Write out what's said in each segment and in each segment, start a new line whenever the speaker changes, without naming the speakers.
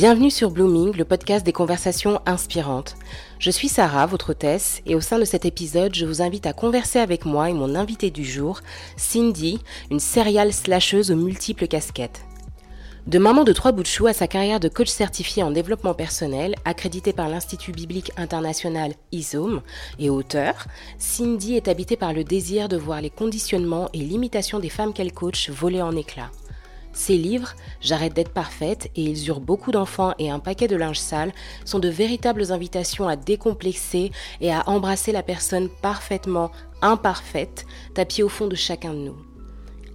Bienvenue sur Blooming, le podcast des conversations inspirantes. Je suis Sarah, votre hôtesse, et au sein de cet épisode, je vous invite à converser avec moi et mon invité du jour, Cindy, une serial slasheuse aux multiples casquettes. De maman de trois bouts de chou à sa carrière de coach certifié en développement personnel, accrédité par l'Institut biblique international ISOM et auteur, Cindy est habitée par le désir de voir les conditionnements et limitations des femmes qu'elle coach voler en éclats. Ces livres, J'arrête d'être parfaite et Ils eurent beaucoup d'enfants et un paquet de linge sale, sont de véritables invitations à décomplexer et à embrasser la personne parfaitement imparfaite tapie au fond de chacun de nous.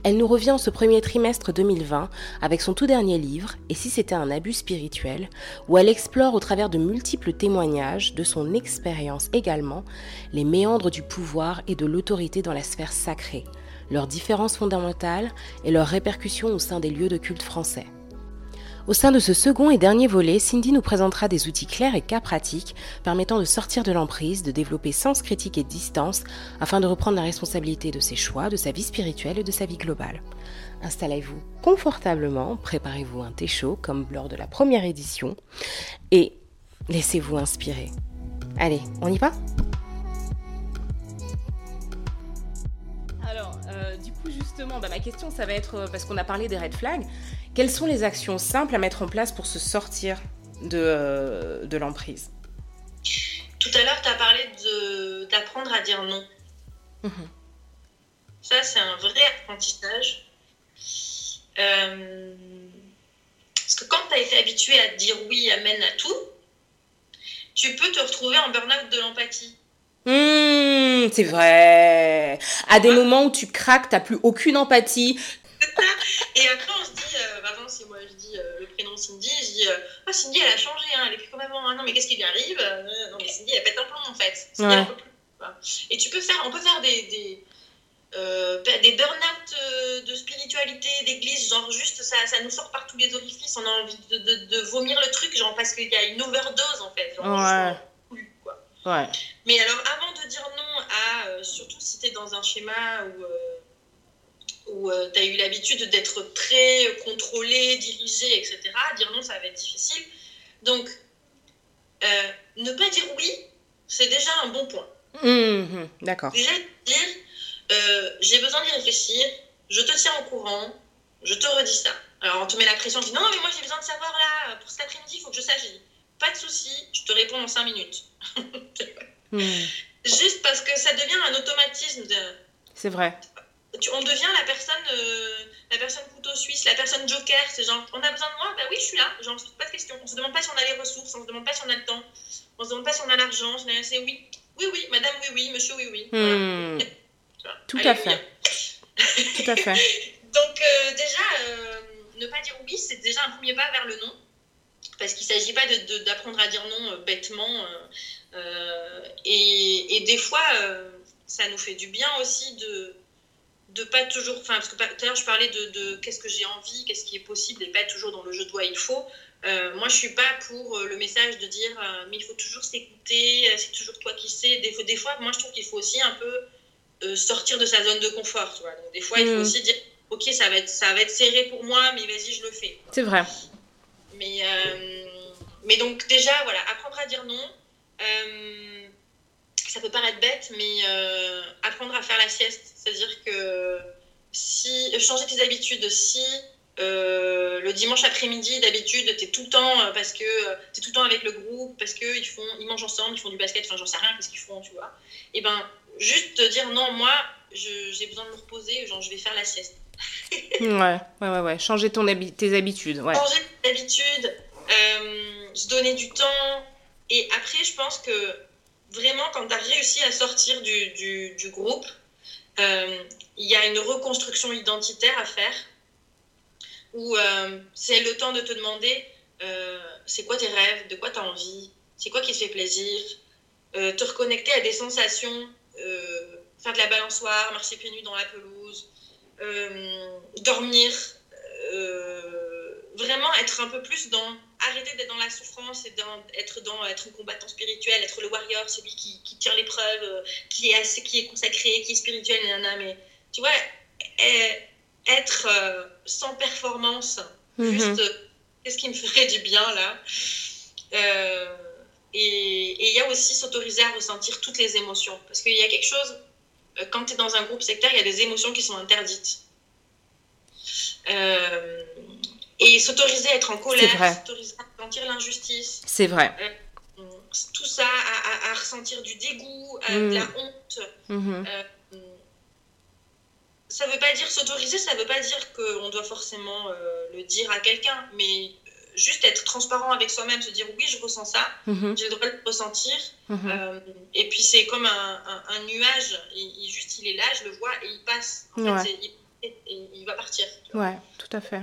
Elle nous revient en ce premier trimestre 2020 avec son tout dernier livre, Et si c'était un abus spirituel, où elle explore au travers de multiples témoignages, de son expérience également, les méandres du pouvoir et de l'autorité dans la sphère sacrée, leurs différences fondamentales et leurs répercussions au sein des lieux de culte français. Au sein de ce second et dernier volet, Cindy nous présentera des outils clairs et cas pratiques permettant de sortir de l'emprise, de développer sens critique et distance afin de reprendre la responsabilité de ses choix, de sa vie spirituelle et de sa vie globale. Installez-vous confortablement, préparez-vous un thé chaud comme lors de la première édition et laissez-vous inspirer. Allez, on y va? Justement, bah, ma question, ça va être, euh, parce qu'on a parlé des red flags, quelles sont les actions simples à mettre en place pour se sortir de, euh, de l'emprise?
Tout à l'heure, tu as parlé d'apprendre à dire non. Mhm. Ça, c'est un vrai apprentissage. Euh, parce que quand tu as été habitué à dire oui, amène à tout, tu peux te retrouver en burn-out de l'empathie.
Mmh, c'est vrai. À des moments où tu craques, t'as plus aucune empathie.
Et après, on se dit, euh, par exemple, si moi je dis euh, le prénom Cindy, je dis, euh, ah, Cindy, elle a changé, hein, elle est plus comme avant. Hein. non, mais qu'est-ce qui lui arrive Non, mais Cindy, elle pète un plomb en fait. Cindy, ouais. plus. Et tu peux faire, on peut faire des, des, des burn-out de spiritualité, d'église, genre juste ça, ça nous sort par tous les orifices, on a envie de, de, de vomir le truc, genre parce qu'il y a une overdose en fait. Genre,
ouais.
Mais alors, avant de dire non à, euh, surtout si tu es dans un schéma où, euh, où euh, tu as eu l'habitude d'être très contrôlé, dirigé, etc., dire non, ça va être difficile. Donc, ne pas dire oui, c'est déjà un bon point.
Mmh, d'accord.
Déjà, dire j'ai besoin d'y réfléchir, je te tiens au courant, je te redis ça. Alors, on te met la pression, on dit non, mais moi j'ai besoin de savoir là, pour cet après-midi, il faut que je sache. Pas de souci, je te réponds en 5 minutes. Hmm. Juste parce que ça devient un automatisme. De...
C'est vrai.
on devient la personne, euh, la personne couteau suisse, la personne joker. C'est genre, on a besoin de moi, bah oui, je suis là. Genre, pas de question. On se demande pas si on a les ressources, on se demande pas si on a le temps, on se demande pas si on a l'argent. C'est oui, oui, oui, madame, oui, oui, monsieur, oui, oui.
Hmm. Tout, à fait. Tout à fait.
Donc, euh, déjà, euh, ne pas dire oui, c'est déjà un premier pas vers le non parce qu'il ne s'agit pas d'apprendre à dire non euh, bêtement. Euh, euh, et, et, des fois, ça nous fait du bien aussi de de pas toujours, enfin parce que tout à l'heure je parlais de, de qu'est-ce que j'ai envie, qu'est-ce qui est possible et pas toujours dans le je dois, il faut. moi je suis pas pour le message de dire mais il faut toujours s'écouter, c'est toujours toi qui sais. Des, des fois, moi je trouve qu'il faut aussi un peu sortir de sa zone de confort. Tu vois. Donc, des fois il faut mm. aussi dire ok ça va être ça va être serré pour moi, mais vas-y je le fais.
C'est vrai.
Mais, euh, mais donc déjà, voilà, apprendre à dire non. Euh, ça peut paraître bête, mais euh, apprendre à faire la sieste. C'est-à-dire que si changer tes habitudes, si le dimanche après-midi, d'habitude, tu es tout le temps parce que tu tout le temps avec le groupe, parce qu'ils font, ils mangent ensemble, ils font du basket, enfin j'en sais rien, qu'est-ce qu'ils font, tu vois. Et ben juste te dire non, moi j'ai besoin de me reposer, genre je vais faire la sieste
ouais, ouais, ouais, ouais. Changer ton tes habitudes. Ouais.
Changer tes habitudes, euh, se donner du temps. Et après, je pense que vraiment, quand tu as réussi à sortir du, du, du groupe, euh, il y a une reconstruction identitaire à faire où euh, c'est le temps de te demander c'est quoi tes rêves, de quoi tu as envie, c'est quoi qui te fait plaisir, te reconnecter à des sensations, faire de la balançoire, marcher pieds nus dans la pelouse, dormir, euh, vraiment être un peu plus dans arrêter d'être dans la souffrance et dans, être dans être un combattant spirituel, être le warrior, celui qui, qui tire l'épreuve, euh, qui est assez, qui est consacré, qui est spirituel, mais tu vois, être sans performance, mhm. juste qu'est-ce qui me ferait du bien là? Euh, Et il y a aussi s'autoriser à ressentir toutes les émotions. Parce qu'il y a quelque chose, euh, quand tu es dans un groupe sectaire, il y a des émotions qui sont interdites. Euh, et s'autoriser à être en colère, s'autoriser à sentir l'injustice.
C'est vrai.
tout ça, à, ressentir du dégoût, de mm. la honte. Mm-hmm ça veut pas dire s'autoriser, ça veut pas dire qu'on doit forcément euh, le dire à quelqu'un, mais euh, juste être transparent avec soi-même, se dire oui, je ressens ça, mhm. j'ai le droit de le ressentir. Mhm. Euh, et puis c'est comme un, un, nuage, il, juste il est là, je le vois et il passe. En fait, il, il, va partir.
Ouais, tout à fait.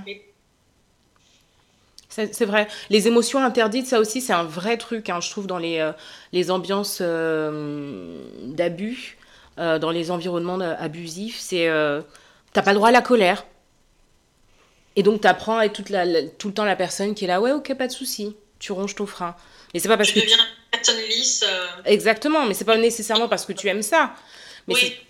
C'est vrai. Les émotions interdites, ça aussi, c'est un vrai truc, hein, je trouve, dans les, les ambiances d'abus. Euh, dans les environnements abusifs, c'est euh, t'as pas le droit à la colère. Et donc t'apprends à être toute la, tout le temps la personne qui est là, ouais, ok, pas de souci, tu ronges ton frein. Mais c'est pas parce
tu
que.
deviens une personne lisse. Euh.
Exactement, mais c'est pas nécessairement parce que tu aimes ça.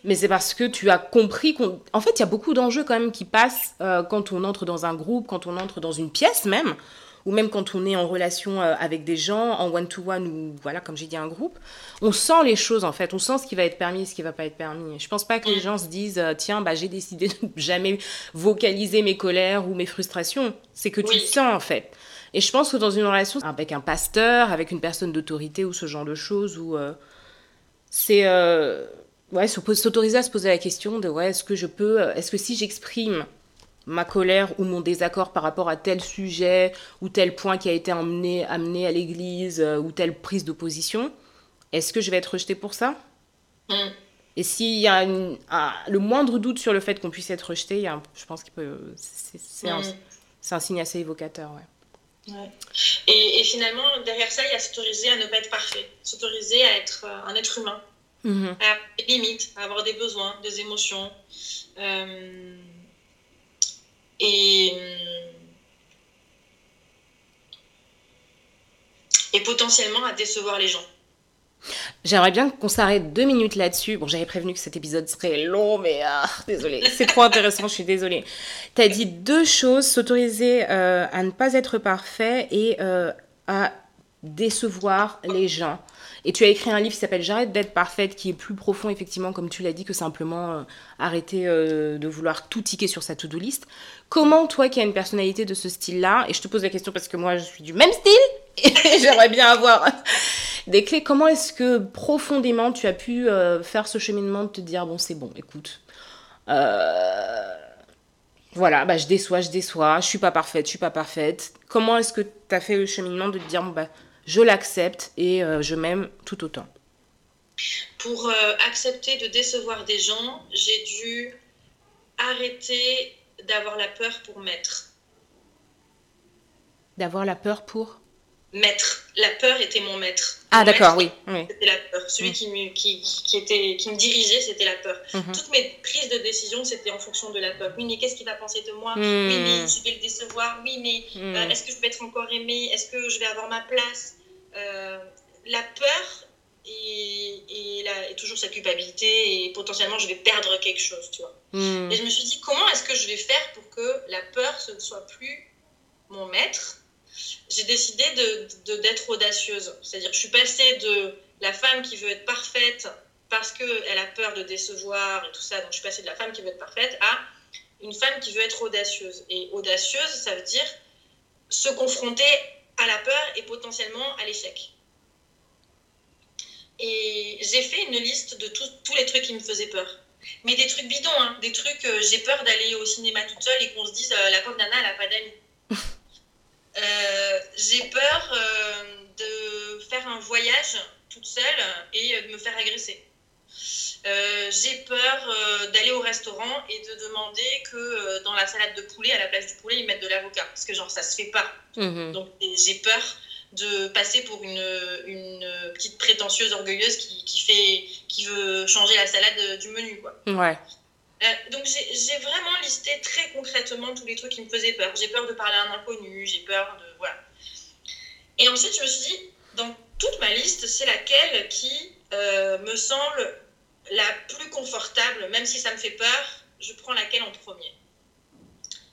Mais c'est parce que tu as compris qu'on. En fait, il y a beaucoup d'enjeux quand même qui passent quand on entre dans un groupe, quand on entre dans une pièce même, ou même quand on est en relation euh, avec des gens, en one-to-one ou voilà, comme j'ai dit, un groupe, on sent les choses en fait, on sent ce qui va être permis et ce qui va pas être permis. Je pense pas que les gens se disent euh, tiens, bah, j'ai décidé de jamais vocaliser mes colères ou mes frustrations. C'est que tu sens en fait. Et je pense que dans une relation avec un pasteur, avec une personne d'autorité ou ce genre de choses, où euh, c'est ouais, s'autoriser à se poser la question de ouais, est-ce que je peux, est-ce que si j'exprime ma colère ou mon désaccord par rapport à tel sujet ou tel point qui a été amené, amené à l'église euh, ou telle prise d'opposition, est-ce que je vais être rejetée pour ça? Mm. Et s'il y a le moindre doute sur le fait qu'on puisse être rejeté, je pense que c'est un, mm. un, signe assez évocateur. Ouais.
Et, finalement, derrière ça, il y a s'autoriser à ne pas être parfait, s'autoriser à être euh, un être humain, mm-hmm. à avoir des limites, à avoir des besoins, des émotions. Euh, et, et potentiellement à décevoir les gens.
J'aimerais bien qu'on s'arrête deux minutes là-dessus. Bon, j'avais prévenu que cet épisode serait long, mais ah, désolé, c'est trop intéressant, je suis désolée. Tu as dit deux choses, s'autoriser euh, à ne pas être parfait et euh, à décevoir les gens. Et tu as écrit un livre qui s'appelle J'arrête d'être parfaite, qui est plus profond, effectivement, comme tu l'as dit, que simplement euh, arrêter euh, de vouloir tout ticker sur sa to-do list. Comment, toi qui as une personnalité de ce style-là, et je te pose la question parce que moi je suis du même style, et j'aimerais bien avoir des clés, comment est-ce que profondément tu as pu euh, faire ce cheminement de te dire, bon, c'est bon, écoute. voilà, bah, je déçois, je déçois, je suis pas parfaite, je suis pas parfaite. Comment est-ce que tu as fait le cheminement de te dire, bah, je l'accepte et euh, je m'aime tout autant.
Pour euh, accepter de décevoir des gens, j'ai dû arrêter d'avoir la peur pour mettre.
D'avoir la peur pour?
Maître. La peur était mon maître.
Ah d'accord, oui.
C'était la peur. Celui qui, me, qui, qui, était, qui me dirigeait, c'était la peur. Mm-hmm. Toutes mes prises de décision, c'était en fonction de la peur. Oui, mais qu'est-ce qu'il va penser de moi? Oui, mais je vais le décevoir. Oui, mais mm. euh, est-ce que je vais être encore aimée? Est-ce que je vais avoir ma place? Euh, La peur et, et, toujours cette culpabilité et potentiellement je vais perdre quelque chose, tu vois. Et je me suis dit, comment est-ce que je vais faire pour que la peur ce ne soit plus mon maître? J'ai décidé de, d'être audacieuse. C'est-à-dire, je suis passée de la femme qui veut être parfaite parce qu'elle a peur de décevoir et tout ça, donc je suis passée de la femme qui veut être parfaite à une femme qui veut être audacieuse. Et audacieuse, ça veut dire se confronter à la peur et potentiellement à l'échec. Et j'ai fait une liste de tous les trucs qui me faisaient peur. Mais des trucs bidons, hein. des trucs, euh, j'ai peur d'aller au cinéma toute seule et qu'on se dise, euh, la pauvre nana, elle n'a pas d'amis. Euh, j'ai peur euh, de faire un voyage toute seule et de me faire agresser. Euh, j'ai peur d'aller au restaurant et de demander que dans la salade de poulet, à la place du poulet, ils mettent de l'avocat. Parce que genre, ça se fait pas. Mhm. Donc j'ai peur de passer pour une, une, petite prétentieuse orgueilleuse qui, qui, fait, qui veut changer la salade du menu. Quoi.
Ouais.
Euh, donc j'ai vraiment listé très concrètement tous les trucs qui me faisaient peur. J'ai peur de parler à un inconnu, j'ai peur de... Voilà. Et ensuite, je me suis dit, dans toute ma liste, c'est laquelle qui euh, me semble la plus confortable, même si ça me fait peur, je prends laquelle en premier.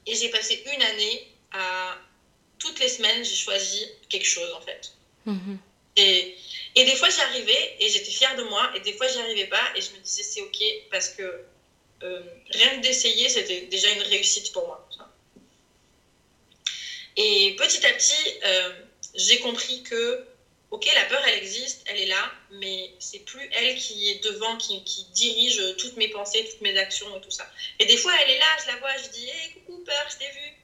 Et j'ai passé une année à toutes les semaines, j'ai choisi quelque chose en fait.
Mhm.
Et, et des fois, j'y arrivais et j'étais fière de moi. Et des fois, j'y arrivais pas et je me disais, c'est OK parce que euh, rien que d'essayer, c'était déjà une réussite pour moi. Et petit à petit, euh, j'ai compris que, OK, la peur, elle existe, elle est là, mais c'est plus elle qui est devant, qui, dirige toutes mes pensées, toutes mes actions et tout ça. Et des fois, elle est là, je la vois, je dis, hé, coucou, peur, je t'ai vu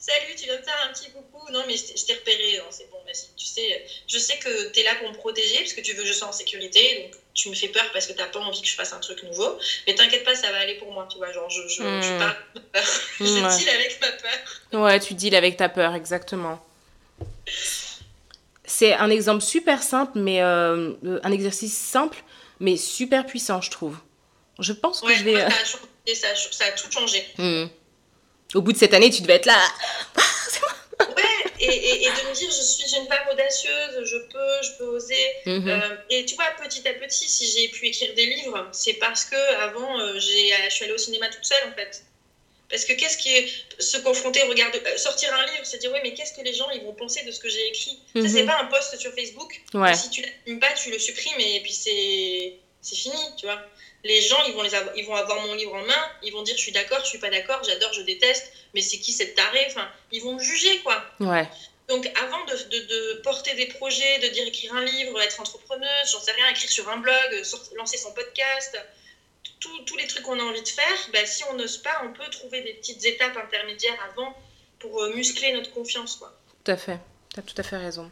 Salut, tu viens de faire un petit coucou Non, mais je t'ai repéré, c'est bon, vas-y. Tu sais, je sais que tu es là pour me protéger, parce que tu veux que je sois en sécurité, donc tu me fais peur parce que tu n'as pas envie que je fasse un truc nouveau. Mais t'inquiète pas, ça va aller pour moi, tu vois. Genre, je, je,
Hmm.
je parle de peur. je
Ouais.
deal avec ma peur.
Ouais, tu deals avec ta peur, exactement. C'est un exemple super simple, mais euh, un exercice simple, mais super puissant, je trouve. Je pense que
Ouais,
je vais. euh,
ça, a changé, ça, a, ça a tout changé.
hmm. Au bout de cette année, tu devais être là.
Ouais, et, et, et de me dire, je suis une femme audacieuse, je peux, je peux oser.
Mhm.
Euh, et tu vois, petit à petit, si j'ai pu écrire des livres, c'est parce que avant, euh, j'ai, je suis allée au cinéma toute seule, en fait. Parce que qu'est-ce qui est se confronter, regarder, euh, sortir un livre, se dire ouais, mais qu'est-ce que les gens ils vont penser de ce que j'ai écrit? Ça,
Mhm.
c'est pas un post sur Facebook.
Ouais.
Si tu l'assumes pas, tu le supprimes et puis c'est c'est fini, tu vois. Les gens, ils vont, les avoir, ils vont avoir mon livre en main, ils vont dire je suis d'accord, je suis pas d'accord, j'adore, je déteste, mais c'est qui cette tarée? Enfin, ils vont me juger, quoi.
Ouais.
Donc avant de, de, de porter des projets, de dire écrire un livre, être entrepreneuse, j'en sais rien, écrire sur un blog, sortir- lancer son podcast, tous les trucs qu'on a envie de faire, bah, si on n'ose pas, on peut trouver des petites étapes intermédiaires avant pour euh, muscler notre confiance. Quoi.
Tout à fait. Tu as tout à fait raison.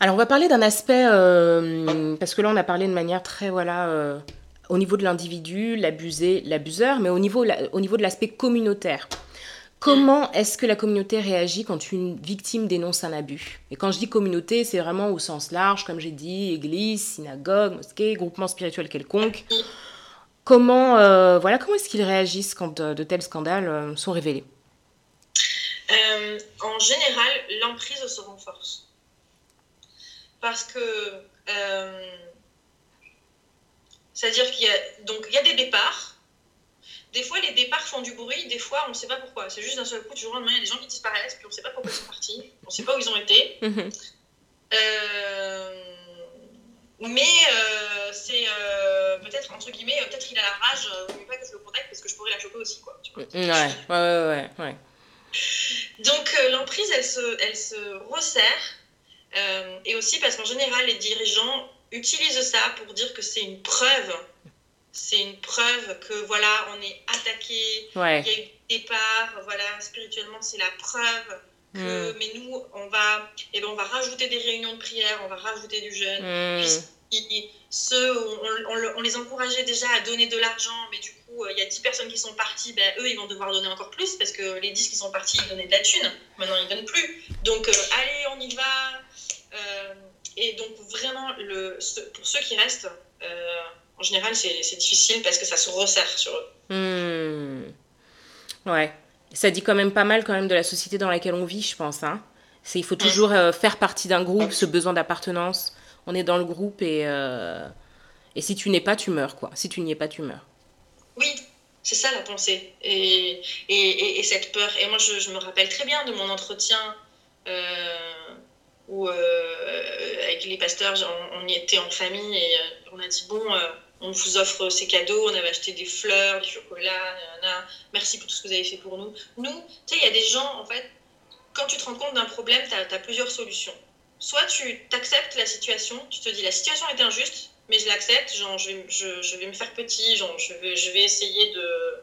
Alors, on va parler d'un aspect, euh, parce que là, on a parlé de manière très, voilà, euh, au niveau de l'individu, l'abusé, l'abuseur, mais au niveau, au niveau de l'aspect communautaire. Comment est-ce que la communauté réagit quand une victime dénonce un abus? Et quand je dis communauté, c'est vraiment au sens large, comme j'ai dit, église, synagogue, mosquée, groupement spirituel quelconque. Comment, euh, voilà, comment est-ce qu'ils réagissent quand euh, de tels scandales euh, sont révélés?
En général, l'emprise se renforce. Parce que, c'est-à-dire qu'il y a, donc, il y a des départs. Des fois, les départs font du bruit, des fois, on ne sait pas pourquoi. C'est juste d'un seul coup, du jour au lendemain, il y a des gens qui disparaissent, puis on ne sait pas pourquoi ils sont partis, on ne sait pas où ils ont été.
Mhm.
Euh, mais euh, c'est euh, peut-être, entre guillemets, peut-être il a la rage, vaut mieux pas que je le contacte parce que je pourrais la choper aussi, quoi. tu vois.
Ouais, ouais, ouais, ouais.
Donc l'emprise, elle se, elle se resserre. Et aussi parce qu'en général, les dirigeants utilisent ça pour dire que c'est une preuve. C'est une preuve que voilà, on est attaqué,
Ouais.
il y a eu des départs, voilà, spirituellement, c'est la preuve. Que,
Mm.
Mais nous, on va, eh ben, on va rajouter des réunions de prière, on va rajouter du jeûne.
Mm.
Puis, ils- ceux, on, on- on les encourageait déjà à donner de l'argent, mais du coup, euh, il y a 10 personnes qui sont parties, ben, eux, ils vont devoir donner encore plus parce que les 10 qui sont partis, ils donnaient de la thune. Maintenant, ils donnent plus. Donc, euh, allez, on y va. Euh, et donc, vraiment, le, pour ceux qui restent, euh, en général, c'est difficile parce que ça se resserre sur eux.
Hmm. Ouais. Ça dit quand même pas mal quand même de la société dans laquelle on vit, je pense. Hein. Il faut toujours euh, faire partie d'un groupe, ce besoin d'appartenance. On est dans le groupe et euh, et si tu n'es pas, tu meurs quoi. Si tu n'y es pas, tu meurs.
Oui, c'est ça la pensée. Et, et, et- et cette peur. Et moi, je, je me rappelle très bien de mon entretien euh, où, euh, avec les pasteurs, on, y était en famille et euh, on a dit Bon, euh, on vous offre ces cadeaux, on avait acheté des fleurs, du chocolat, merci pour tout ce que vous avez fait pour nous. Nous, tu sais, il y a des gens, en fait, quand tu te rends compte d'un problème, tu as, plusieurs solutions. Soit tu acceptes la situation, tu te dis la situation est injuste, mais je l'accepte, genre je vais, je, je vais me faire petit, genre je vais, je vais essayer de,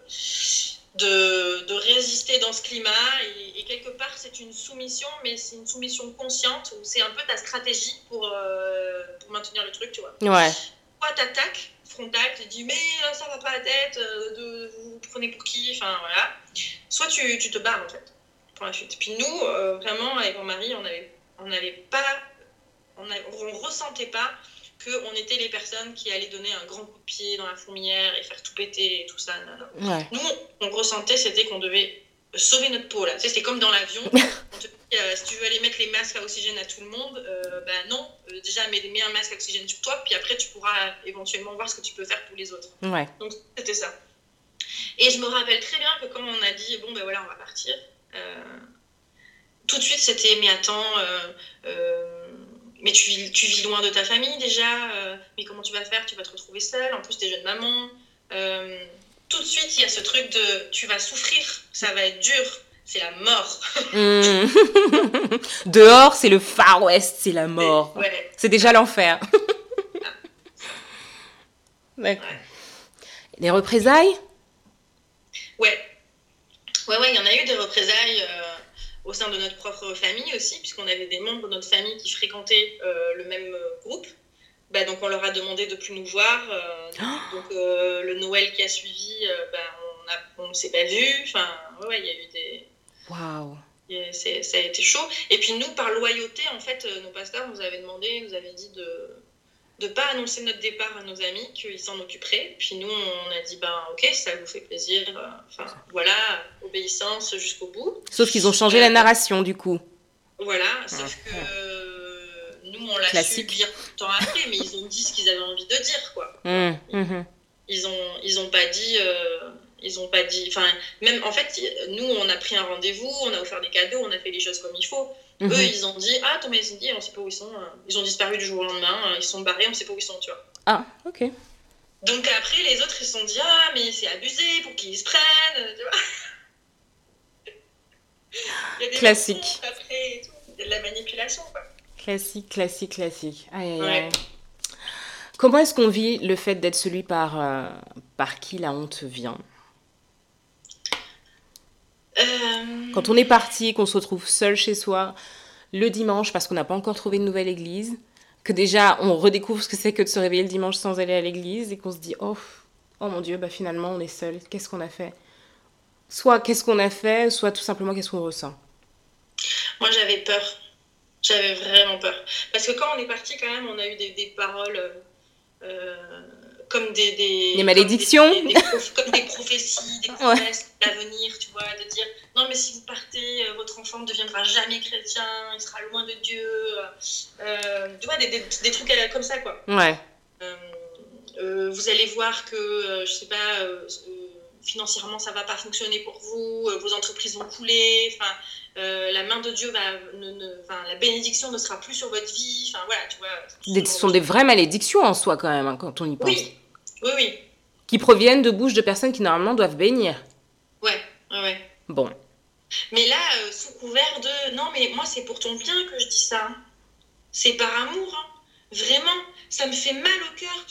de, de résister dans ce climat. Et, et quelque part, c'est une soumission, mais c'est une soumission consciente, où c'est un peu ta stratégie pour, euh, pour maintenir le truc, tu vois.
Ouais.
Soit t'attaques frontal, tu dis mais euh, ça va pas la tête, euh, de, vous vous prenez pour qui, enfin voilà. Soit tu, tu te barres en fait pour la suite. Puis nous, euh, vraiment, avec mon mari, on avait, on n'avait pas, on, a- on ressentait pas qu'on était les personnes qui allaient donner un grand coup de pied dans la fourmilière et faire tout péter et tout ça. non, non.
Ouais.
Nous, on ressentait, c'était qu'on devait sauver notre peau là. Tu sais, c'était comme dans l'avion. On te dit, euh, si tu veux aller mettre les masques à oxygène à tout le monde, euh, ben non. Euh, déjà, mets, mets un masque à oxygène sur toi, puis après, tu pourras éventuellement voir ce que tu peux faire pour les autres.
Ouais.
Donc, c'était ça. Et je me rappelle très bien que quand on a dit, bon, ben voilà, on va partir, tout de suite, c'était mais attends, mais tu vis, tu vis loin de ta famille déjà, mais comment tu vas faire? Tu vas te retrouver seule, en plus, tu es jeune maman. tout de suite, il y a ce truc de tu vas souffrir, ça va être dur, c'est la mort.
Hmm. Dehors, c'est le Far West, c'est la mort. C'est déjà l'enfer. ouais. Les représailles?
Ouais. Ouais, ouais, il y en a eu des représailles euh, au sein de notre propre famille aussi, puisqu'on avait des membres de notre famille qui fréquentaient euh, le même euh, groupe. Bah, donc on leur a demandé de plus nous voir. donc le Noël qui a suivi, bah, on ne s'est pas vu. Enfin, ouais, il y a eu des.
Waouh!
Ça a été chaud. Et puis nous, par loyauté, en fait, nos pasteurs nous avaient demandé, nous avaient dit de de pas annoncer notre départ à nos amis, qu'ils s'en occuperaient. Puis nous, on a dit, ben ok, ça vous fait plaisir. Euh, enfin, voilà, obéissance jusqu'au bout.
Sauf qu'ils ont changé la euh, narration, du coup.
Voilà, sauf que euh, nous, on l'a su bien temps après, mais ils ont dit ce qu'ils avaient envie de dire, quoi. Mmh, mmh. Ils, ont, ils ont pas dit... ils ont pas dit... Enfin, même, en fait, nous, on a pris un rendez-vous, on a offert des cadeaux, on a fait les choses comme il faut. Eux, mhm. ils ont dit Ah, Thomas et dit on sait pas où ils sont. Euh, ils ont disparu du jour au lendemain, euh, ils sont barrés, on sait pas où ils sont, tu vois.
Ah, ok.
Donc après, les autres, ils se sont dit Ah, mais c'est abusé, pour qu'ils se prennent, tu vois.
Classique.
Après de la manipulation, quoi.
Classique, classique, classique. Aïe, aïe, aïe. Comment est-ce qu'on vit le fait d'être celui par, euh, par qui la honte vient euh, Quand on est parti, qu'on se retrouve seul chez soi le dimanche parce qu'on n'a pas encore trouvé une nouvelle église, que déjà on redécouvre ce que c'est que de se réveiller le dimanche sans aller à l'église et qu'on se dit oh, oh mon Dieu, bah finalement on est seul, qu'est-ce qu'on a fait? Soit qu'est-ce qu'on a fait, soit tout simplement qu'est-ce qu'on ressent?
Moi j'avais peur, j'avais vraiment peur. Parce que quand on est parti quand même, on a eu des, paroles... Euh, comme des, des,
malédictions,
comme des, prophéties, des promesses d'avenir, tu vois, de dire non mais si vous partez, euh, votre enfant ne deviendra jamais chrétien, il sera loin de Dieu, euh, tu vois, des, des, trucs euh, comme ça quoi.
Ouais.
vous allez voir que, je sais pas, financièrement ça va pas fonctionner pour vous, vos entreprises vont couler, enfin. la main de Dieu va, ne, la bénédiction ne sera plus sur votre vie. Enfin voilà, tu vois.
Ce sont des vraies malédictions en soi quand même hein, quand on y pense.
Oui, oui, oui.
Qui proviennent de bouches de personnes qui normalement doivent bénir.
Ouais, ouais.
Bon.
Mais là, euh, sous couvert de non, mais moi, c'est pour ton bien que je dis ça. C'est par amour. Hein. Vraiment, ça me fait mal au cœur.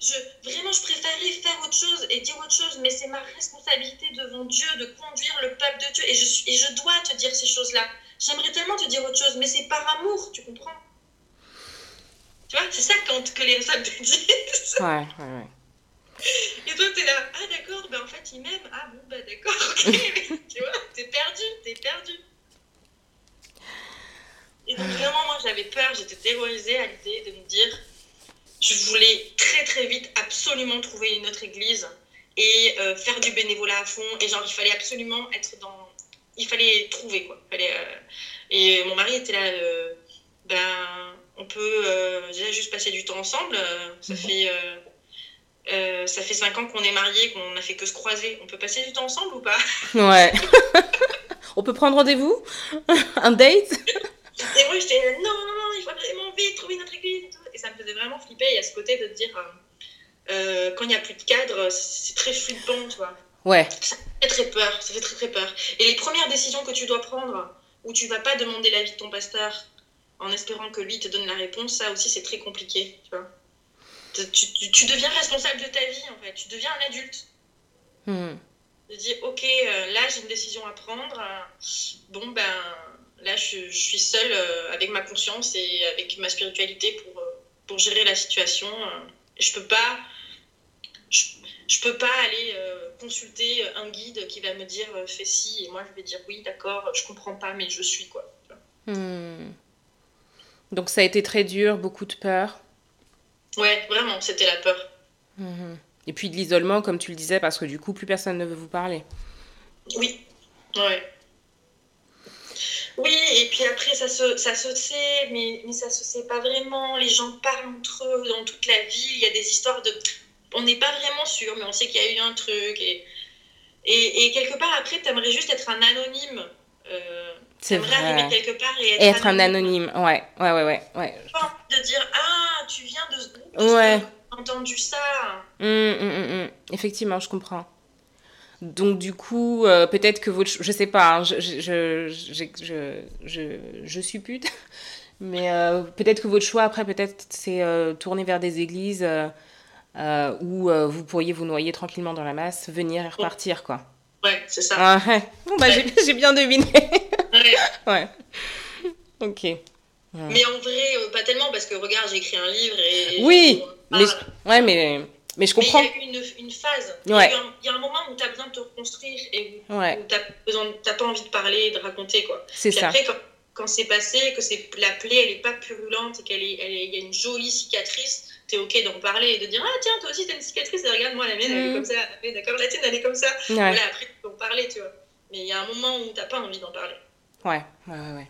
Je, vraiment, je préférerais faire autre chose et dire autre chose, mais c'est ma responsabilité devant Dieu de conduire le peuple de Dieu. Et je, et je dois te dire ces choses-là. J'aimerais tellement te dire autre chose, mais c'est par amour, tu comprends? Tu vois, c'est ça quand, que les te disent.
Ouais, ouais, ouais.
Et toi, t'es là, ah d'accord, ben en fait, il m'aime. Ah bon, bah d'accord, tu vois, t'es perdu, t'es perdu. Et donc, vraiment, moi, j'avais peur, j'étais terrorisée à l'idée de me dire, je voulais très très vite absolument trouver une autre église et euh, faire du bénévolat à fond. Et genre, il fallait absolument être dans. Il fallait trouver, quoi. Fallait, euh, Et mon mari était là, euh, ben, on peut déjà juste passer du temps ensemble. ça mhm. fait euh, ça fait 5 ans qu'on est mariés, qu'on a fait que se croiser. On peut passer du temps ensemble ou pas?
Ouais. On peut prendre rendez-vous? Un date?
Et moi, j'étais non, non, non, il faut vraiment vite trouver notre église. Et, ça me faisait vraiment flipper. Il y a ce côté de dire, euh, euh, quand il n'y a plus de cadre, c'est très flippant, tu vois.
Ouais.
Ça fait très peur, ça fait très très peur. Et les premières décisions que tu dois prendre, où tu vas pas demander l'avis de ton pasteur en espérant que lui te donne la réponse, ça aussi c'est très compliqué, tu vois tu, deviens responsable de ta vie, en fait. Tu deviens un adulte. Hmm. Tu dis, ok, euh, là, j'ai une décision à prendre. bon, ben, là, je, suis seule euh, avec ma conscience et avec ma spiritualité pour, euh, pour gérer la situation. je peux pas... Je, peux pas aller consulter un guide qui va me dire fais ci et moi je vais dire oui d'accord je comprends pas mais je suis quoi
hmm. donc ça a été très dur beaucoup de peur
Ouais, vraiment, c'était la peur.
Mhm. Et puis de l'isolement, comme tu le disais, parce que du coup, plus personne ne veut vous parler.
Oui, ouais. Oui, et puis après, ça se, ça se sait, mais, mais ça se sait pas vraiment. Les gens parlent entre eux dans toute la ville. Il y a des histoires de. On n'est pas vraiment sûr, mais on sait qu'il y a eu un truc. Et, et, quelque part, après, tu aimerais juste être un anonyme. Euh,
C'est vrai.
arriver quelque part et être,
Et être un anonyme, ouais, ouais, ouais, ouais. ouais.
De dire Ah, tu viens de ce groupe,
Ouais.
entendu ça.
Hum, hum, hum. Effectivement, je comprends. Donc du coup, euh, peut-être que votre... Je sais pas, hein, je, je, je, je, je, je suppute, mais euh, peut-être que votre choix après, peut-être, c'est euh, tourner vers des églises où vous pourriez vous noyer tranquillement dans la masse, venir et repartir, quoi.
Ouais, c'est ça.
Ah, ouais. Bon, bah, j'ai bien deviné.
Ouais.
ouais. Ok.
Mais en vrai, euh, pas tellement, parce que regarde, j'ai écrit un livre et.
Oui, mais, ouais, mais, mais je comprends.
il y a eu une, une phase. Il y a
Ouais.
Il y, a un moment où tu as besoin de te reconstruire et où,
Ouais,
où de- t'as pas envie de parler, de raconter quoi.
c'est ça.
après, quand, quand c'est passé, que c'est la plaie, elle est pas purulente et qu'elle est, elle est- y a une jolie cicatrice, t'es ok d'en parler et de dire ah tiens toi aussi t'as une cicatrice et regarde moi la mienne elle est
Mhm.
comme ça. D'accord la tienne elle est comme ça. Voilà après tu peux en parler tu vois. Mais il y a un moment où t'as pas envie d'en parler.
Ouais, ouais, ouais. ouais.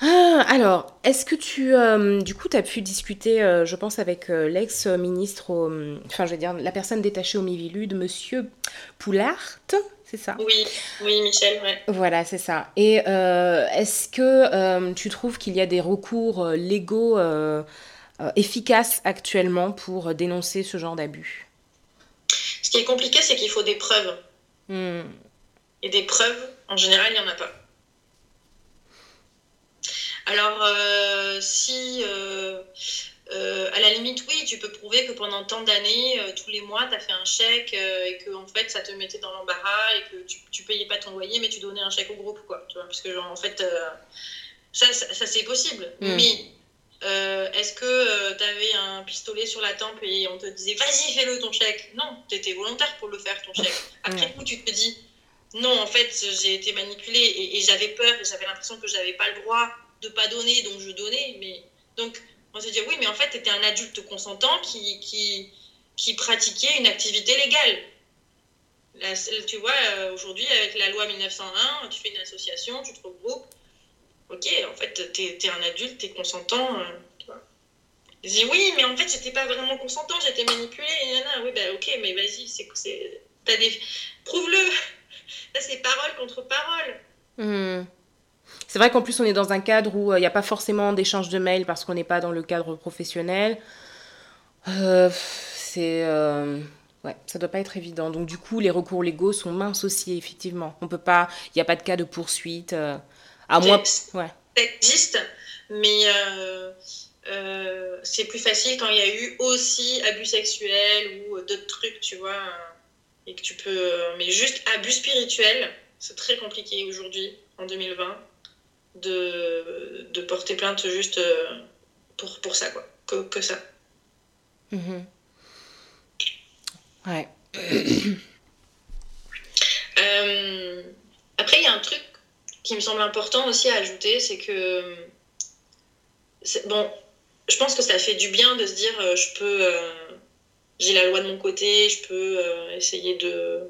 Ah, alors, est-ce que tu, euh, du coup, tu as pu discuter, euh, je pense, avec euh, l'ex-ministre, enfin, je veux dire, la personne détachée au Mivilude, Monsieur Poulart, c'est ça?
Oui, oui Michel, ouais.
Voilà, c'est ça. Et euh, est-ce que euh, tu trouves qu'il y a des recours euh, légaux euh, euh, efficaces actuellement pour dénoncer ce genre d'abus?
Ce qui est compliqué c'est qu'il faut des preuves.
Hmm,
Et des preuves, en général, il n'y en a pas. Alors, euh, si, euh, euh, à la limite, oui, tu peux prouver que pendant tant d'années, euh, tous les mois, tu as fait un chèque euh, et que en fait, ça te mettait dans l'embarras et que tu, tu payais pas ton loyer, mais tu donnais un chèque au groupe, quoi. Tu vois, parce que, genre, en fait, euh, ça, ça, ça, c'est possible.
Mm.
Mais euh, est-ce que tu avais un pistolet sur la tempe et on te disait, vas-y, fais-le ton chèque? Non, tu étais volontaire pour le faire, ton chèque. Après coup, tu te dis, non, en fait, j'ai été manipulée et, j'avais peur et j'avais l'impression que j'avais pas le droit de pas donner, donc je donnais. Mais donc, on s'est dit, oui, mais en fait, tu étais un adulte consentant qui, qui, pratiquait une activité légale. Tu vois, euh, aujourd'hui, avec la loi 1901, tu fais une association, tu te regroupes. Ok, en fait, tu es, un adulte, tu es consentant. euh, tu vois. Je dis, oui, mais en fait, j'étais pas vraiment consentant, j'étais manipulée. Et. Oui, bah ok, mais vas-y, c'est, des... prouve-le. Là, c'est parole contre parole.
hmm. C'est vrai qu'en plus, on est dans un cadre où euh, il n'y a pas forcément d'échange de mails parce qu'on n'est pas dans le cadre professionnel. Euh, c'est. euh, Ouais, ça doit pas être évident. Donc, du coup, les recours légaux sont minces aussi, effectivement. On peut pas. Il n'y a pas de cas de poursuite. euh, à moins. Ouais.
Ça existe, mais euh, euh, c'est plus facile quand il y a eu aussi abus sexuels ou d'autres trucs, tu vois. Et que tu peux. Mais juste abus spirituel, c'est très compliqué aujourd'hui, en 2020, de, de porter plainte juste euh, pour, pour ça, quoi. Que, que ça.
Mhm. Ouais.
Euh, après, il y a un truc qui me semble important aussi à ajouter, c'est que bon, je pense que ça fait du bien de se dire, euh, je peux, euh, j'ai la loi de mon côté, je peux euh, essayer de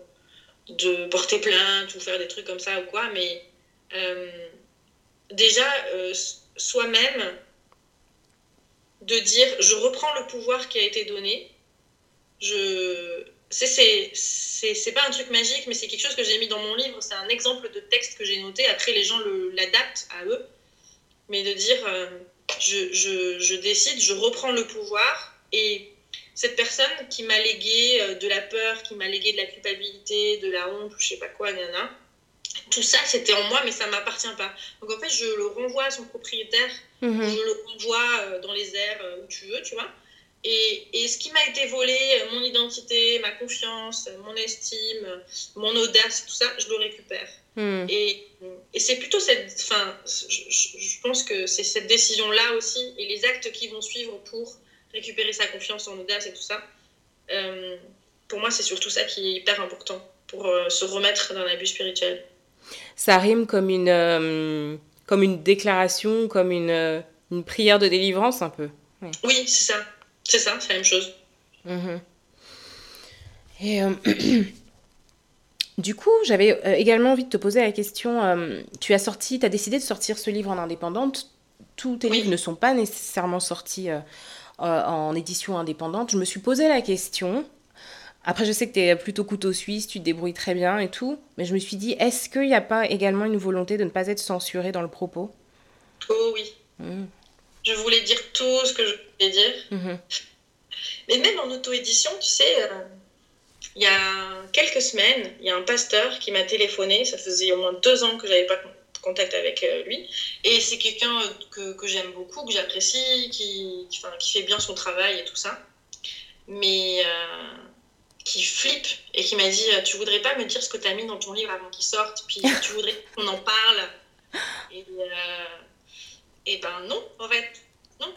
de porter plainte ou faire des trucs comme ça ou quoi, mais euh, déjà euh, soi-même de dire, je reprends le pouvoir qui a été donné, je c'est pas un truc magique mais c'est quelque chose que j'ai mis dans mon livre c'est un exemple de texte que j'ai noté après les gens l'adaptent à eux mais de dire je, je, je décide je reprends le pouvoir et cette personne qui m'a légué euh, de la peur qui m'a légué de la culpabilité de la honte ou je sais pas quoi nana tout ça c'était en moi mais ça m'appartient pas donc en fait je le renvoie à son propriétaire
Mhm.
je le renvoie euh, dans les airs euh, où tu veux, tu vois. Et, et ce qui m'a été volé, mon identité, ma confiance, mon estime, mon audace, tout ça, je le récupère.
Mhm.
Et, et c'est plutôt cette. Enfin, je, je- je pense que c'est cette décision-là aussi, et les actes qui vont suivre pour récupérer sa confiance en audace et tout ça. euh, pour moi, c'est surtout ça qui est hyper important pour euh, se remettre d'un abus spirituel.
Ça rime comme une, euh, comme une déclaration, comme une, une prière de délivrance un peu.
Oui, c'est ça. C'est ça, c'est la même chose.
Mhm. Et du coup, j'avais également envie de te poser la question, tu as sorti, tu as décidé de sortir ce livre en indépendante. Tous tes
Oui.
livres ne sont pas nécessairement sortis euh, en édition indépendante. Je me suis posé la question, Après, je sais que tu es plutôt couteau suisse, tu te débrouilles très bien et tout, mais je me suis dit, est-ce qu'il n'y a pas également une volonté de ne pas être censuré dans le propos?
Oh oui. Mmh. Je voulais dire tout ce que je voulais dire. Mmh. Mais même en auto-édition, tu sais, euh, il y a quelques semaines, il y a un pasteur qui m'a téléphoné, ça faisait au moins deux ans que j'avais pas contact avec euh, lui. Et c'est quelqu'un que, que j'aime beaucoup, que j'apprécie, qui, qui, qui, fait bien son travail et tout ça. Mais euh, qui flippe et qui m'a dit Tu voudrais pas me dire ce que tu as mis dans ton livre avant qu'il sorte? Puis tu voudrais qu'on en parle? Et, et ben non, en fait. Non.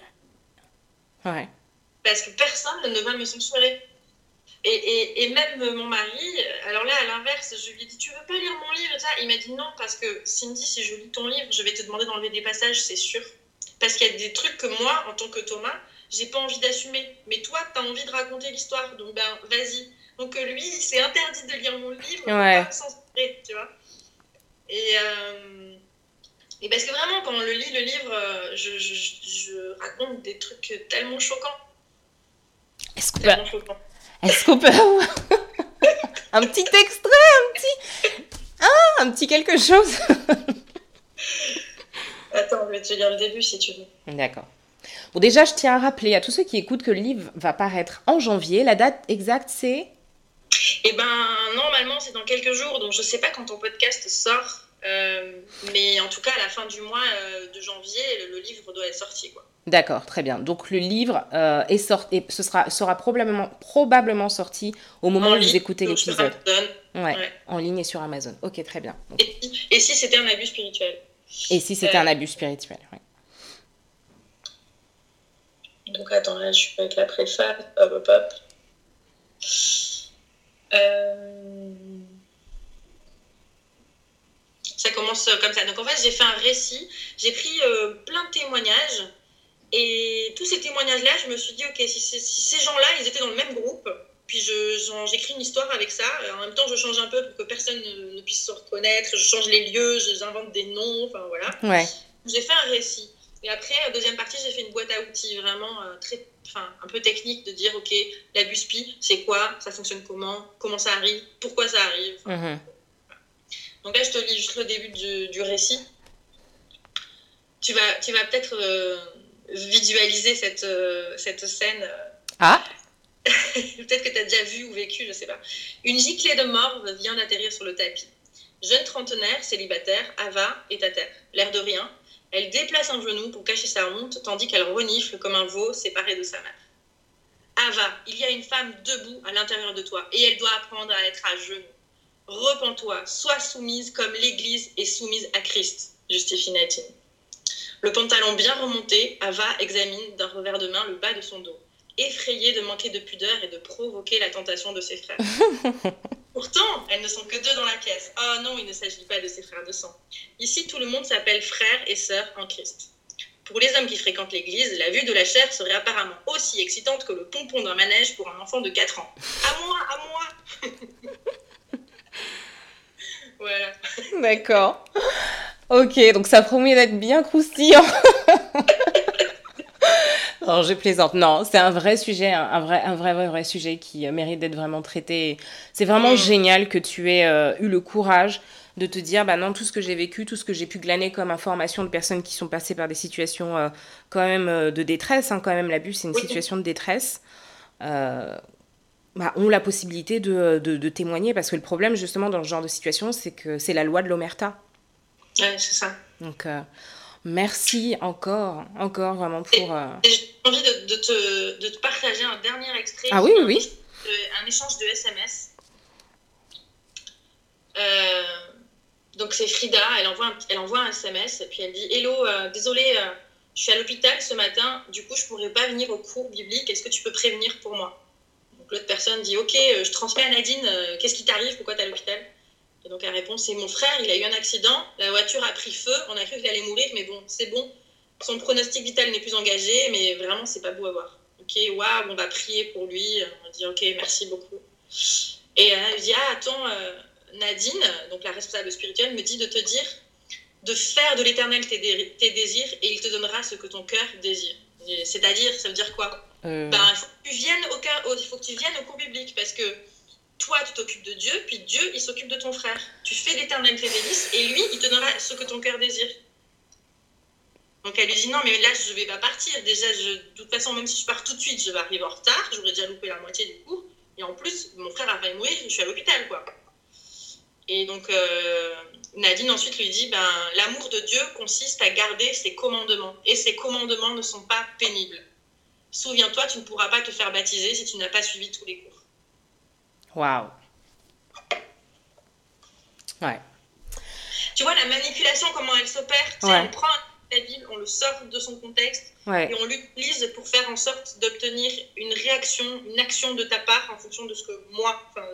Ouais.
Parce que personne ne va me censurer. Et, et, et, même mon mari, alors là, à l'inverse, je lui ai dit Tu veux pas lire mon livre ça? Il m'a dit non, parce que Cindy, si je lis ton livre, je vais te demander d'enlever des passages, c'est sûr. Parce qu'il y a des trucs que moi, en tant que Thomas, j'ai pas envie d'assumer. Mais toi, tu as envie de raconter l'histoire, donc ben vas-y. Donc lui, c'est interdit de lire mon livre
ouais.
sans tu vois. Et. Euh, et parce que vraiment, quand on le lit, le livre, euh, je, je, je raconte des trucs tellement choquants.
Est-ce qu'on peut... Est-ce qu'on peut avoir un petit extrait, un petit... Ah, un petit quelque chose?
Attends, je vais te lire le début si tu veux.
D'accord. Bon, déjà, je tiens à rappeler à tous ceux qui écoutent que le livre va paraître en janvier. La date exacte, c'est?
Eh ben, normalement, c'est dans quelques jours. Donc, je ne sais pas quand ton podcast sort. Euh, mais en tout cas, à la fin du mois euh, de janvier, le, le, livre doit être sorti.
D'accord, très bien. Donc le livre euh, est sorti, ce sera, sera probablement, probablement sorti au moment en où ligne, vous écoutez l'épisode. Ouais, ouais, en ligne et sur Amazon. Ok, très bien.
Donc... Et, et, si c'était un abus spirituel?
Et si c'était un abus spirituel, oui.
Donc attends, là je suis avec la préface. Hop, hop, hop. Euh... Ça commence comme ça. Donc en fait, j'ai fait un récit. J'ai pris euh, plein de témoignages. Et tous ces témoignages-là, je me suis dit, ok, si, si ces gens-là, ils étaient dans le même groupe, puis j'écris une histoire avec ça. En même temps, je change un peu pour que personne ne, ne puisse se reconnaître. Je change les lieux, j'invente des noms, enfin voilà.
Ouais.
J'ai fait un récit. Et après, deuxième partie, j'ai fait une boîte à outils vraiment euh, très, enfin, un peu technique de dire, ok, la BUSPI, c'est quoi? Ça fonctionne comment? Comment ça arrive? Pourquoi ça arrive? Enfin,
mm -hmm.
Donc là, je te lis juste le début du, du récit. Tu vas, tu vas peut-être euh, visualiser cette, euh, cette scène.
Ah
Peut-être que tu as déjà vu ou vécu, je sais pas. Une giclée de morve vient d'atterrir sur le tapis. Jeune trentenaire, célibataire, Ava est à terre. L'air de rien, elle déplace un genou pour cacher sa honte, tandis qu'elle renifle comme un veau séparé de sa mère. Ava, il y a une femme debout à l'intérieur de toi, et elle doit apprendre à être à genoux. Repends-toi, sois soumise comme l'Église est soumise à Christ, justifie Nadine. Le pantalon bien remonté, Ava examine d'un revers de main le bas de son dos, effrayée de manquer de pudeur et de provoquer la tentation de ses frères. Pourtant, elles ne sont que deux dans la pièce. Oh non, il ne s'agit pas de ses frères de sang. Ici, tout le monde s'appelle frère et sœur en Christ. Pour les hommes qui fréquentent l'église, la vue de la chair serait apparemment aussi excitante que le pompon d'un manège pour un enfant de 4 ans. À moi, à moi Voilà.
D'accord. Ok, donc ça promet d'être bien croustillant. non, je plaisante. Non, c'est un vrai sujet, un vrai, un vrai, vrai, vrai sujet qui mérite d'être vraiment traité. C'est vraiment mmh. génial que tu aies euh, eu le courage de te dire, bah non, tout ce que j'ai vécu, tout ce que j'ai pu glaner comme information de personnes qui sont passées par des situations euh, quand même euh, de détresse, hein, quand même l'abus, c'est une oui. situation de détresse. Euh, bah, ont la possibilité de, de, de, témoigner. Parce que le problème justement dans ce genre de situation c'est que c'est la loi de l'omerta.
Ouais, c'est ça.
Donc euh, merci encore encore vraiment pour
euh... j'ai envie de, de, te, de te partager un dernier extrait.
Ah oui oui, oui.
un échange de SMS euh, donc c'est Frida. Elle envoie, un, elle envoie un SMS et puis elle dit hello euh, désolé je suis à l'hôpital ce matin. Du coup je pourrais pas venir au cours biblique. Est-ce que tu peux prévenir pour moi? L'autre personne dit Ok, euh, je transmets à Nadine, euh, qu'est-ce qui t'arrive Pourquoi tu es à l'hôpital? Et donc la réponse c'est Mon frère, il a eu un accident, la voiture a pris feu, on a cru qu'il allait mourir, mais bon, c'est bon. Son pronostic vital n'est plus engagé, mais vraiment, c'est pas beau à voir. Ok, waouh, on va prier pour lui. On dit Ok, merci beaucoup. Et elle dit Ah, attends, euh, Nadine, donc la responsable spirituelle, me dit de te dire de faire de l'éternel tes, tes désirs et il te donnera ce que ton cœur désire. C'est-à-dire, ça veut dire quoi? Euh... ben, il faut que tu viennes au, cours biblique parce que toi, tu t'occupes de Dieu, puis Dieu, il s'occupe de ton frère. Tu fais l'éternel tes et lui, il te donnera ce que ton cœur désire. Donc elle lui dit non, mais là, je ne vais pas partir. Déjà, de toute façon, même si je pars tout de suite, je vais arriver en retard. J'aurais déjà loupé la moitié du cours. Et en plus, mon frère a failli mourir, je suis à l'hôpital, quoi. Et donc, euh, Nadine ensuite lui dit ben, L'amour de Dieu consiste à garder ses commandements. Et ses commandements ne sont pas pénibles. Souviens-toi, tu ne pourras pas te faire baptiser si tu n'as pas suivi tous les cours.
Waouh Ouais.
Tu vois la manipulation, comment elle s'opère On prend la Bible, on le sort de son contexte et on l'utilise pour faire en sorte d'obtenir une réaction, une action de ta part en fonction de ce que moi, enfin,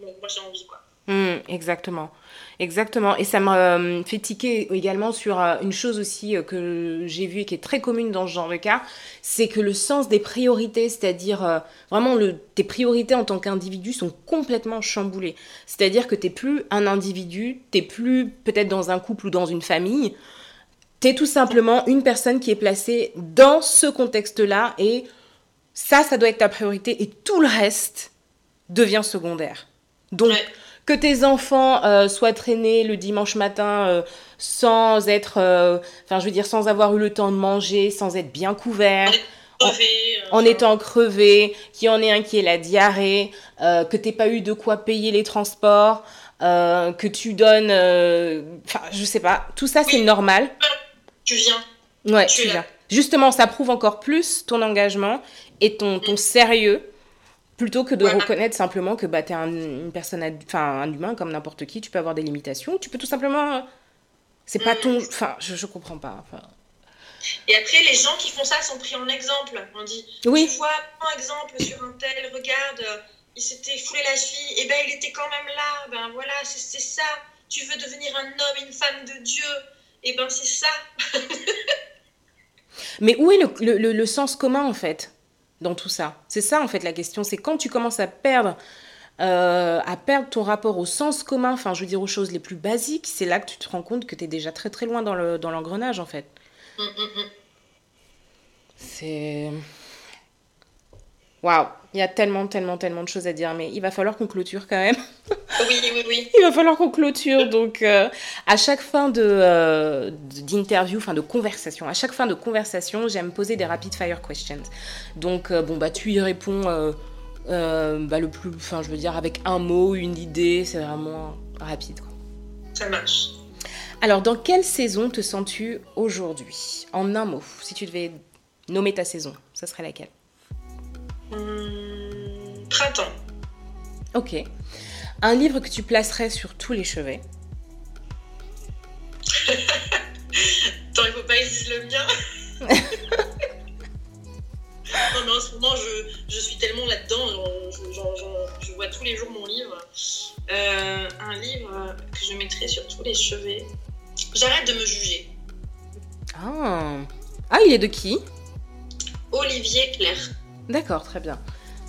moi j'ai envie. Quoi.
Mmh, exactement. Exactement. Et ça m'a euh, fait tiquer également sur euh, une chose aussi euh, que j'ai vue et qui est très commune dans ce genre de cas, c'est que le sens des priorités, c'est-à-dire vraiment tes priorités en tant qu'individu sont complètement chamboulées. C'est-à-dire que tu n'es plus un individu, tu n'es plus peut-être dans un couple ou dans une famille, tu es tout simplement une personne qui est placée dans ce contexte-là et ça, ça doit être ta priorité et tout le reste devient secondaire. Donc, que tes enfants euh, soient traînés le dimanche matin euh, sans être, euh, enfin je veux dire sans avoir eu le temps de manger, sans être bien couverts, en, étant crevé, qu'il y en ait un qui ait la diarrhée, que t'aies pas eu de quoi payer les transports, que tu donnes, enfin je sais pas, tout ça c'est normal.
Tu viens.
Ouais, tu, viens. Justement, ça prouve encore plus ton engagement et ton, ton sérieux Plutôt que de reconnaître simplement que bah, tu es un, une personne, enfin un humain comme n'importe qui, tu peux avoir des limitations, tu peux tout simplement. C'est pas mm. ton. Enfin, je, je comprends pas.
Et après, les gens qui font ça sont pris en exemple. On dit oui. Tu vois, un exemple sur un tel, regarde, il s'était foulé la cheville, et ben il était quand même là. Ben voilà, c'est ça. Tu veux devenir un homme, une femme de Dieu, et ben c'est ça.
Mais où est le, le, le sens commun en fait? Dans tout ça C'est ça en fait la question, c'est quand tu commences à perdre, euh, à perdre ton rapport au sens commun, enfin je veux dire aux choses les plus basiques, c'est là que tu te rends compte que tu es déjà très très loin dans l'engrenage dans en fait. Mm, mm, mm. C'est... Waouh, il y a tellement, tellement, tellement de choses à dire, mais il va falloir qu'on clôture quand même.
Oui, oui, oui.
il va falloir qu'on clôture. Donc, euh, à chaque fin de, euh, d'interview, enfin de conversation, à chaque fin de conversation, j'aime poser des rapid fire questions. Donc, euh, bon, bah, tu y réponds bah, le plus, enfin, je veux dire, avec un mot, une idée, c'est vraiment rapide. Quoi.
Ça marche.
Alors, dans quelle saison te sens-tu aujourd'hui? En un mot, si tu devais nommer ta saison, ça serait laquelle?
Hmm, printemps.
Ok. Un livre que tu placerais sur tous les chevets
Attends, il faut pas dise le mien. non, mais en ce moment, je, je suis tellement là-dedans. Je, vois tous les jours mon livre. Euh, un livre que je mettrais sur tous les chevets. J'arrête de me juger.
Ah, ah il est de qui?
Olivier Claire.
D'accord, très bien.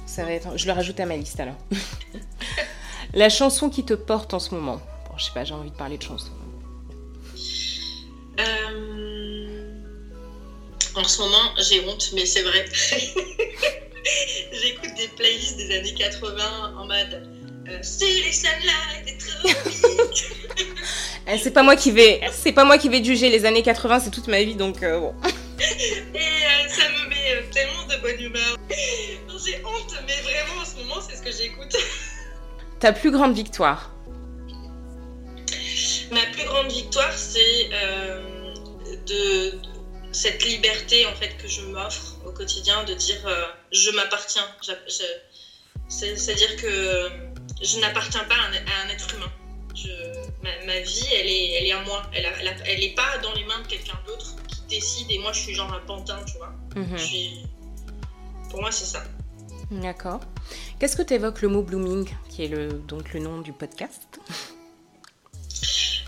Ça va être... Je le rajoute à ma liste alors. La chanson qui te porte en ce moment. Bon, je sais pas, j'ai envie de parler de chanson.
Euh, en ce moment, j'ai honte, mais c'est vrai. J'écoute des playlists des années 80 en mode euh, C'est
eh, c'est pas moi qui vais, c'est pas moi qui vais juger les années 80, c'est toute ma vie, donc euh, bon.
Et ça me met tellement de bonne humeur. Ce que j'écoute.
Ta plus grande victoire
Ma plus grande victoire, c'est euh, de, cette liberté en fait que je m'offre au quotidien de dire euh, je m'appartiens. C'est-à-dire que je n'appartiens pas à un, être humain. ma, vie, elle est, elle est à moi. Elle n'est pas dans les mains de quelqu'un d'autre qui décide et moi je suis genre un pantin, tu vois. Mhm. Pour moi, c'est ça.
D'accord. Qu'est-ce que tu évoques le mot blooming, qui est le, donc le nom du podcast?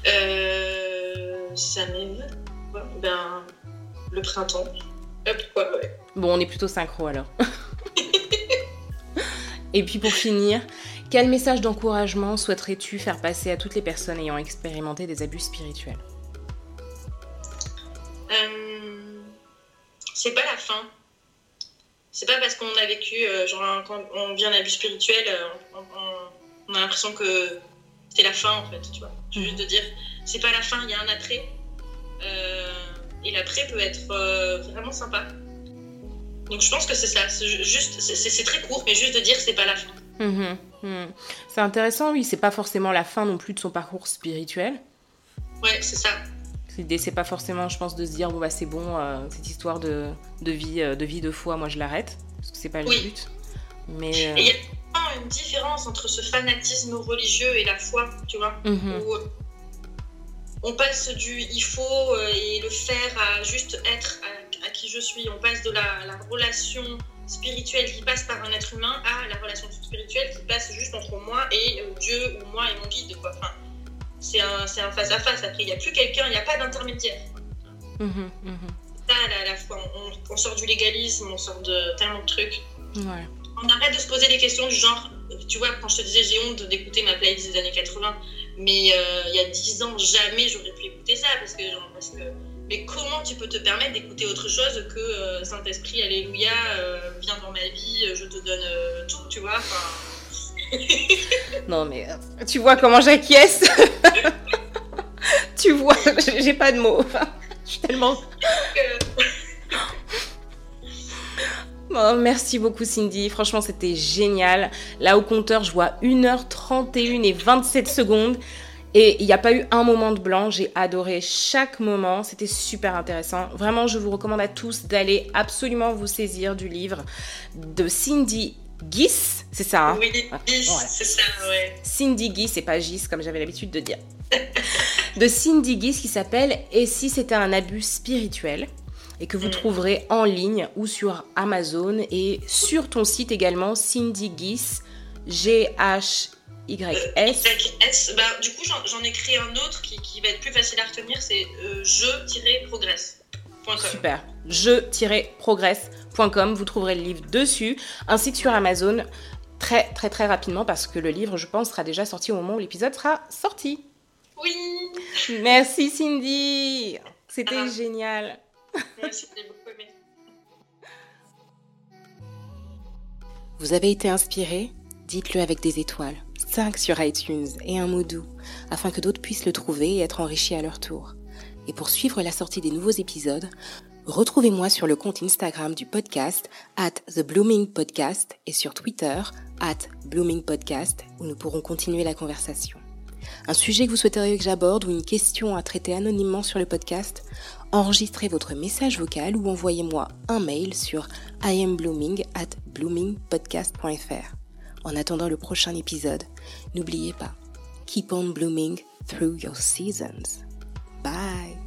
Euh, Ça m'évoque ben, le printemps. Hop, quoi, ouais.
Bon, on est plutôt synchro alors. Et puis pour finir, quel message d'encouragement souhaiterais-tu faire passer à toutes les personnes ayant expérimenté des abus spirituels?
Euh, C'est pas la fin c'est pas parce qu'on a vécu, euh, genre, quand on vient d'un abus spirituel, euh, on a l'impression que c'est la fin en fait, tu vois. Juste de dire, c'est pas la fin, il y a un après. Euh, et l'après peut être euh, vraiment sympa. Donc je pense que c'est ça, c'est juste, c'est très court, mais juste de dire c'est pas la fin.
Mhm, mhm. C'est intéressant, oui, c'est pas forcément la fin non plus de son parcours spirituel.
Ouais, c'est ça.
L'idée, c'est pas forcément, je pense, de se dire bon bah c'est bon, euh, cette histoire de, de vie, de vie de foi, moi je l'arrête, parce que c'est pas le but.
Mais il y a une différence entre ce fanatisme religieux et la foi, tu vois. Mhm on passe du il faut euh, et le faire à juste être à, qui je suis. On passe de la, relation spirituelle qui passe par un être humain à la relation spirituelle qui passe juste entre moi et euh, Dieu ou moi et mon guide. Quoi. Enfin, c'est un, un face à face. Après, il n'y a plus quelqu'un, il n'y a pas d'intermédiaire. Mmh, mmh. Ça, à la, fois, on, sort du légalisme, on sort de tellement de trucs. On arrête de se poser des questions du genre, tu vois, quand je te disais j'ai honte d'écouter ma playlist des années 80, mais euh, il y a 10 ans, jamais j'aurais pu écouter ça parce que, parce que mais comment tu peux te permettre d'écouter autre chose que euh, Saint-Esprit, Alléluia, euh, viens dans ma vie, je te donne tout, tu vois
Non, mais tu vois comment j'acquiesce Tu vois, j'ai pas de mots. Je suis tellement. Oh, merci beaucoup Cindy, franchement c'était génial. Là au compteur je vois 1h31 et 27 secondes et il n'y a pas eu un moment de blanc, j'ai adoré chaque moment, c'était super intéressant. Vraiment je vous recommande à tous d'aller absolument vous saisir du livre de Cindy Gis, c'est ça
hein Oui, Gis, c'est ça, ouais.
Cindy Gis et pas Gis comme j'avais l'habitude de dire. de Cindy Gis qui s'appelle Et si c'était un abus spirituel? et que vous mm. trouverez en ligne ou sur Amazon et sur ton site également, Cindy Gis, G-H.
Y-S. Bah, du coup, j'en ai créé un autre qui, qui, va être plus facile à retenir, c'est euh, je-progresse.com.
Super. Je-progresse.com, vous trouverez le livre dessus, ainsi que sur Amazon très très très rapidement parce que le livre, je pense, sera déjà sorti au moment où l'épisode sera sorti.
Oui.
Merci Cindy. C'était ah. génial. Vous avez été inspiré? Dites-le avec des étoiles, 5 sur iTunes et un mot doux, afin que d'autres puissent le trouver et être enrichis à leur tour. Et pour suivre la sortie des nouveaux épisodes, retrouvez-moi sur le compte Instagram du podcast at The Blooming Podcast et sur Twitter at Blooming Podcast où nous pourrons continuer la conversation. Un sujet que vous souhaiteriez que j'aborde ou une question à traiter anonymement sur le podcast enregistrez votre message vocal ou envoyez-moi un mail sur iamblooming at bloomingpodcast.fr. En attendant le prochain épisode, n'oubliez pas, keep on blooming through your seasons. Bye!